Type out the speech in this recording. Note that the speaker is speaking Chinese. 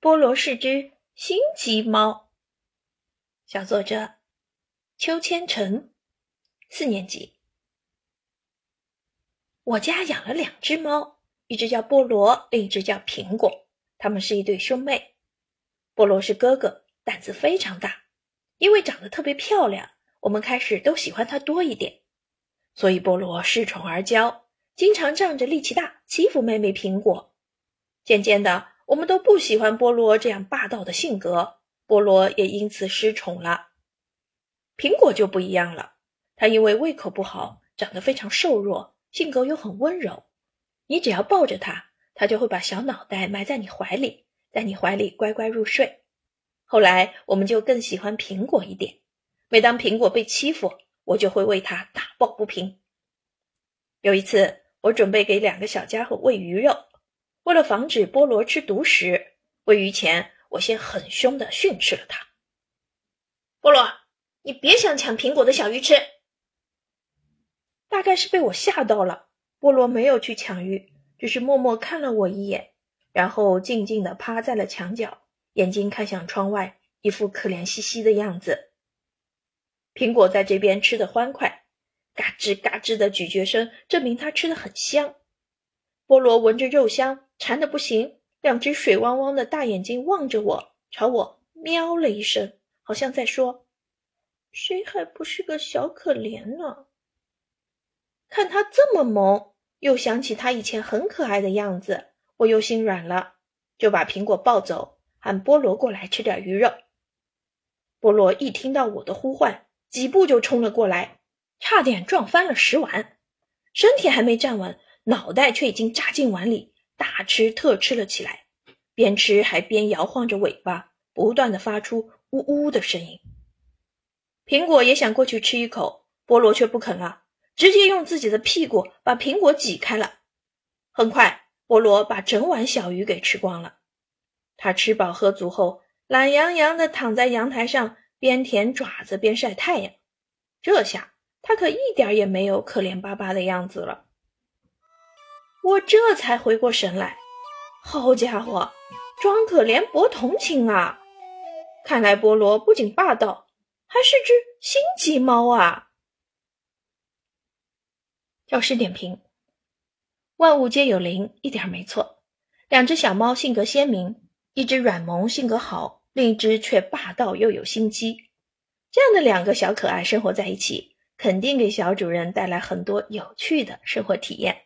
菠萝是只心机猫。小作者邱千成，四年级。我家养了两只猫，一只叫菠萝，另一只叫苹果。它们是一对兄妹。菠萝是哥哥，胆子非常大，因为长得特别漂亮，我们开始都喜欢它多一点，所以菠萝恃宠而骄，经常仗着力气大欺负妹妹苹果。渐渐的，我们都不喜欢菠萝这样霸道的性格，菠萝也因此失宠了。苹果就不一样了，它因为胃口不好，长得非常瘦弱，性格又很温柔。你只要抱着它，它就会把小脑袋埋在你怀里。在你怀里乖乖入睡。后来，我们就更喜欢苹果一点。每当苹果被欺负，我就会为它打抱不平。有一次，我准备给两个小家伙喂鱼肉，为了防止菠萝吃独食，喂鱼前我先很凶的训斥了它：“菠萝，你别想抢苹果的小鱼吃。”大概是被我吓到了，菠萝没有去抢鱼，只是默默看了我一眼。然后静静地趴在了墙角，眼睛看向窗外，一副可怜兮兮的样子。苹果在这边吃的欢快，嘎吱嘎吱的咀嚼声证明它吃的很香。菠萝闻着肉香，馋得不行，两只水汪汪的大眼睛望着我，朝我喵了一声，好像在说：“谁还不是个小可怜呢？”看它这么萌，又想起它以前很可爱的样子。我又心软了，就把苹果抱走，喊菠萝过来吃点鱼肉。菠萝一听到我的呼唤，几步就冲了过来，差点撞翻了食碗，身体还没站稳，脑袋却已经扎进碗里，大吃特吃了起来，边吃还边摇晃着尾巴，不断的发出呜呜的声音。苹果也想过去吃一口，菠萝却不肯了，直接用自己的屁股把苹果挤开了。很快。菠萝把整碗小鱼给吃光了。他吃饱喝足后，懒洋洋地躺在阳台上，边舔爪子边晒太阳。这下他可一点也没有可怜巴巴的样子了。我这才回过神来，好家伙，装可怜博同情啊！看来菠萝不仅霸道，还是只心机猫啊！教师点评。万物皆有灵，一点没错。两只小猫性格鲜明，一只软萌性格好，另一只却霸道又有心机。这样的两个小可爱生活在一起，肯定给小主人带来很多有趣的生活体验。